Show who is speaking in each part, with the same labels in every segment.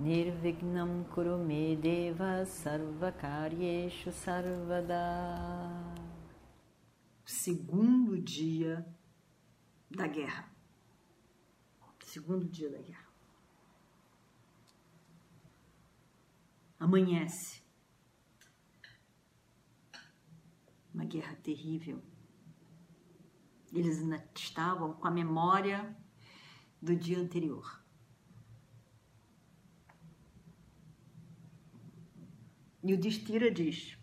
Speaker 1: Nirvignam Kurume Deva Sarvakaryeshu Sarvada
Speaker 2: Segundo dia da guerra. Segundo dia da guerra. Amanhece. Uma guerra terrível. Eles ainda estavam com a memória do dia anterior. E o Destira diz: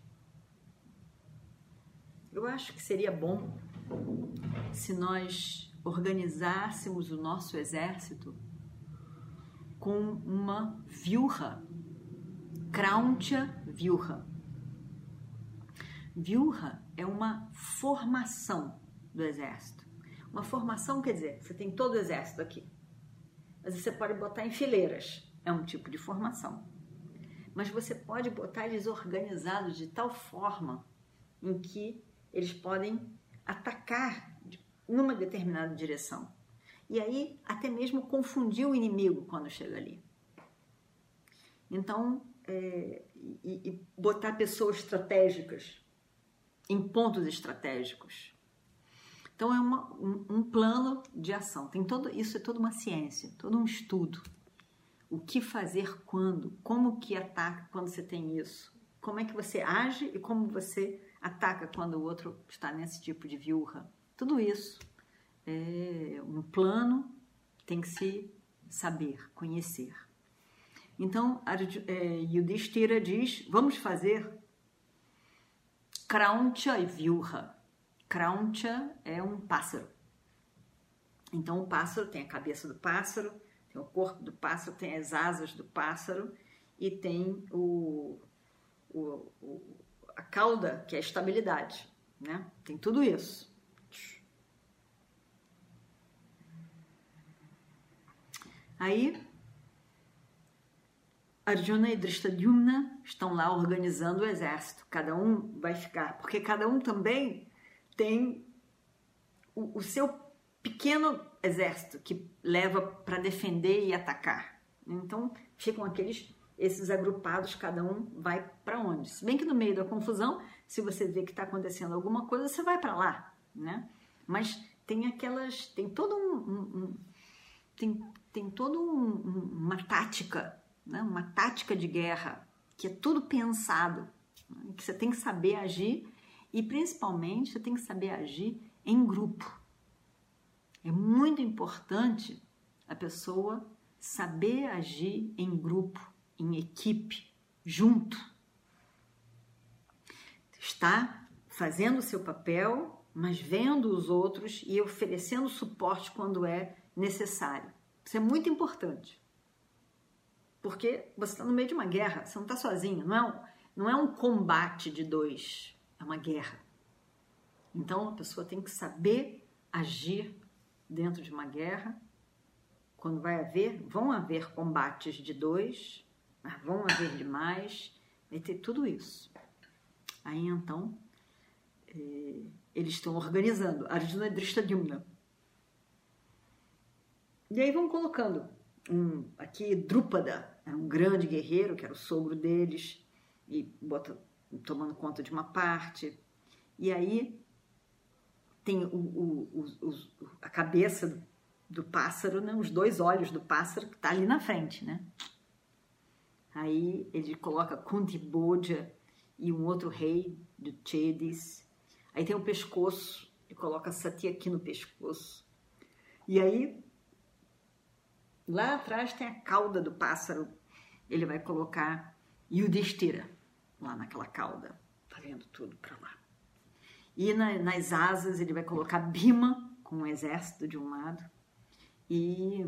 Speaker 2: Eu acho que seria bom se nós organizássemos o nosso exército com uma viurra, Krauncha viurra. Viurra é uma formação do exército. Uma formação quer dizer, você tem todo o exército aqui, mas você pode botar em fileiras, é um tipo de formação. Mas você pode botar eles organizados de tal forma em que eles podem atacar numa determinada direção. E aí, até mesmo confundir o inimigo quando chega ali. Então, é, e, e botar pessoas estratégicas em pontos estratégicos. Então, é uma, um, um, plano de ação. Tem todo, isso é toda uma ciência, todo um estudo. O que fazer quando, como que ataca quando você tem isso, como é que você age e como você ataca quando o outro está nesse tipo de viurra. Tudo isso é um plano, tem que se saber, conhecer. Então, é, Yudhishthira diz: vamos fazer Krauncha e Vyuha. Krauncha é um pássaro. Então, o pássaro tem a cabeça do pássaro, o corpo do pássaro, tem as asas do pássaro e tem o, o, o a cauda, que é a estabilidade. Né? Tem tudo isso. Aí, Arjuna e Drishtadyumna estão lá organizando o exército. Cada um vai ficar, porque cada um também tem o, o seu pequeno exército que leva para defender e atacar. Então, ficam aqueles esses agrupados, cada um vai para onde. Se bem que no meio da confusão, se você vê que está acontecendo alguma coisa, você vai para lá, né? Mas tem aquelas, tem todo um, um, um tem tem toda um, uma tática, né? uma tática de guerra, que é tudo pensado, né? que você tem que saber agir e principalmente você tem que saber agir em grupo. É muito importante a pessoa saber agir em grupo, em equipe, junto. Está fazendo o seu papel, mas vendo os outros e oferecendo suporte quando é necessário. Isso é muito importante. Porque você está no meio de uma guerra, você não está sozinho, não é, um, não é um combate de dois, é uma guerra. Então a pessoa tem que saber agir dentro de uma guerra. Quando vai haver, vão haver combates de dois, vão haver demais, vai ter tudo isso. Aí então, eh, eles estão organizando. Arjuna Drishtadyumna e aí vão colocando um aqui Drúpada, era um grande guerreiro que era o sogro deles e bota tomando conta de uma parte. E aí tem o, o, o, a cabeça do, do pássaro, né? os dois olhos do pássaro que está ali na frente, né? Aí ele coloca Kunti Bodja e um outro rei do Chedis. Aí tem o pescoço, ele coloca Sati aqui no pescoço. E aí Lá atrás tem a cauda do pássaro. Ele vai colocar Yudhishthira lá naquela cauda, tá vendo tudo para lá. E na, nas asas ele vai colocar Bima com um exército de um lado e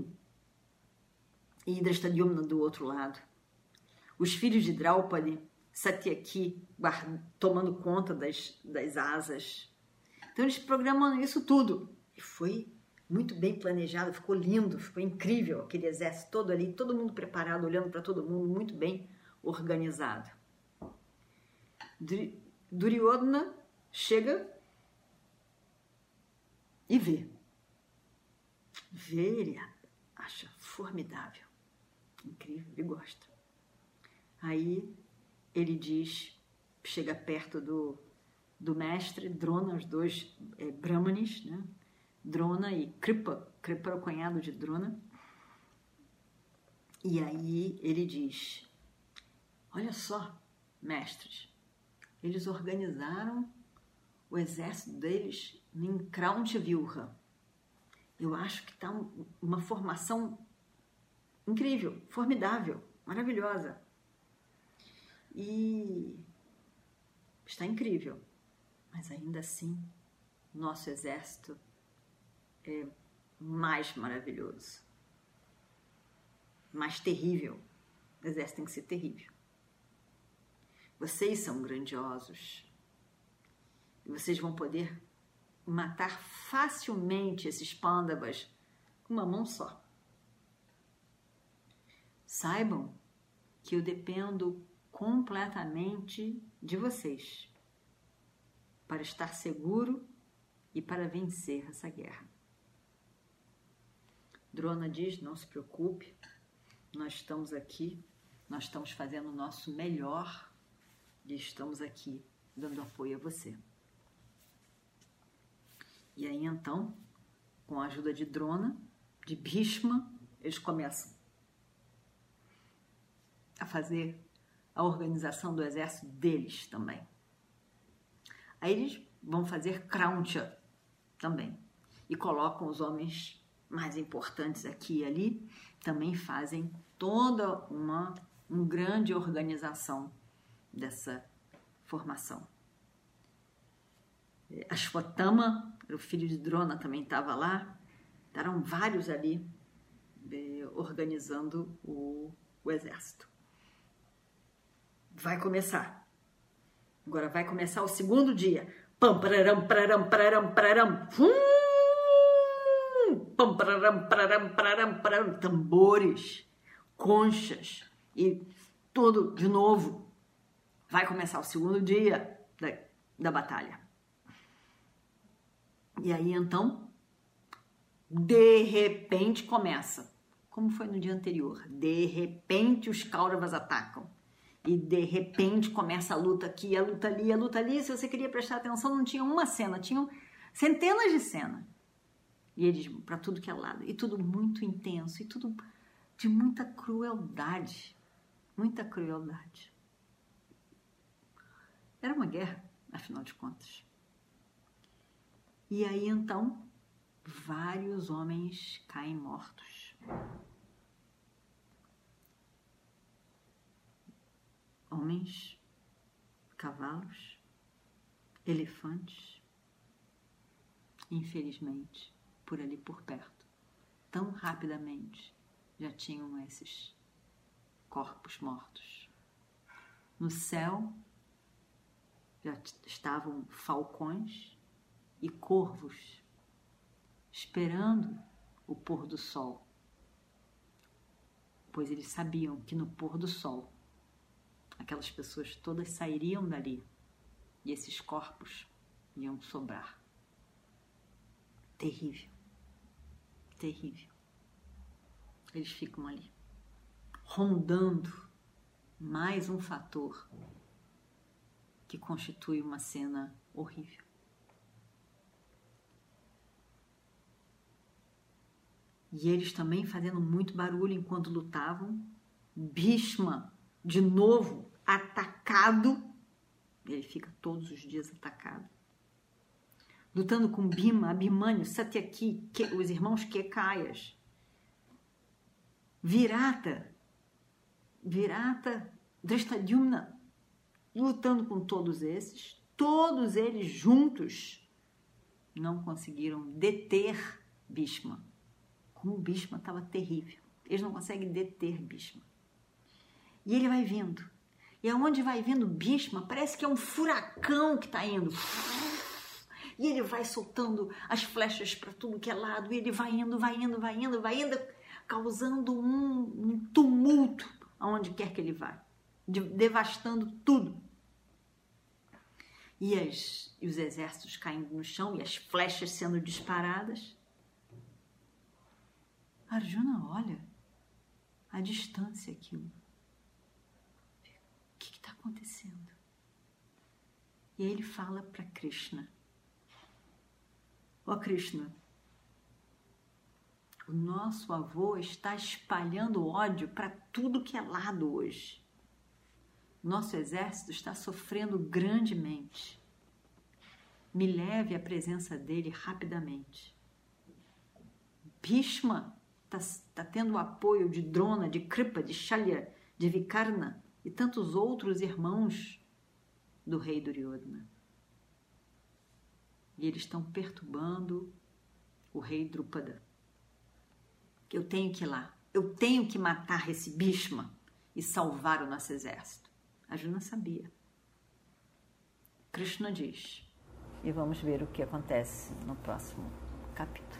Speaker 2: e do outro lado. os filhos de Draupadi, Satyaki, tomando conta das, das asas. Então eles programam isso tudo. E foi muito bem planejado, ficou lindo, ficou incrível aquele exército todo ali, todo mundo preparado, olhando para todo mundo, muito bem organizado. Duryodhana chega e vê. Vê, ele acha formidável, incrível, ele gosta. Aí ele diz, chega perto do, do mestre Drona, os dois é, brahmanes, né? Drona e Kripa, Kripa é o cunhado de Drona. E aí ele diz: Olha só, mestres, eles organizaram o exército deles em Krauntivilha. Eu acho que está uma formação incrível, formidável, maravilhosa. E está incrível, mas ainda assim, nosso exército é mais maravilhoso, mais terrível. O exército tem que ser terrível. Vocês são grandiosos. E vocês vão poder matar facilmente esses pândavas com uma mão só. Saibam que eu dependo completamente de vocês para estar seguro e para vencer essa guerra. Drona diz: não se preocupe, nós estamos aqui, nós estamos fazendo o nosso melhor e estamos aqui dando apoio a você. E aí então, com a ajuda de Drona, de Bhishma, eles começam a fazer a organização do exército deles também. Aí eles vão fazer Krauncha também e colocam os homens mais importantes aqui e ali, também fazem toda uma, uma grande organização dessa formação. Ashwatthama, o filho de Drona, também estava lá. Eram vários ali eh, organizando o, o exército. Vai começar. Agora vai começar o segundo dia. Pam, pararam, pararam, pararam, pararam. Hum! pam, pararam, pararam, pararam, pararam, tambores, conchas e tudo de novo. Vai começar o segundo dia da, da batalha. E aí então, de repente começa. Como foi no dia anterior? De repente os Kauravas atacam. E de repente começa a luta aqui, a luta ali, a luta ali. Se você queria prestar atenção, não tinha uma cena, tinham centenas de cenas. E eles para tudo que é lado. E tudo muito intenso. E tudo de muita crueldade. Muita crueldade. Era uma guerra, afinal de contas. E aí então, vários homens caem mortos. Homens, cavalos, elefantes. Infelizmente, por ali por perto. Tão rapidamente já tinham esses corpos mortos. No céu já estavam falcões e corvos esperando o pôr do sol, pois eles sabiam que no pôr do sol aquelas pessoas todas sairiam dali e esses corpos iam sobrar. Terrível terrível. Eles ficam ali, rondando mais um fator que constitui uma cena horrível. E eles também fazendo muito barulho enquanto lutavam. Bhishma, de novo, atacado. Ele fica todos os dias atacado lutando com Bima, Abhimanyu, Satyaki, os irmãos Kekayas. Virata, Virata, Drestadyumna, lutando com todos esses, todos eles juntos não conseguiram deter Bhishma. Como Bhishma estava terrível. Eles não conseguem deter Bhishma. E ele vai vindo. E aonde vai vindo Bhishma, parece que é um furacão que está indo. E ele vai soltando as flechas para tudo que é lado, e ele vai indo, vai indo, vai indo, vai indo, causando um, um tumulto aonde quer que ele vá, de, devastando tudo. E, as, e os exércitos caindo no chão e as flechas sendo disparadas. Arjuna olha a distância aquilo. O que está acontecendo? E aí ele fala para Krishna: Ó oh, Krishna, o nosso avô está espalhando ódio para tudo que é lado hoje. Nosso exército está sofrendo grandemente. Me leve à presença dele rapidamente. Bhishma está tá tendo o apoio de Drona, de Kripa, de Shalya, de Vikarna e tantos outros irmãos do rei Duryodhana. E eles estão perturbando o rei Drupada eu tenho que ir lá. Eu tenho que matar esse Bhishma e salvar o nosso exército. A Juna sabia. Krishna diz.
Speaker 1: E vamos ver o que acontece no próximo capítulo.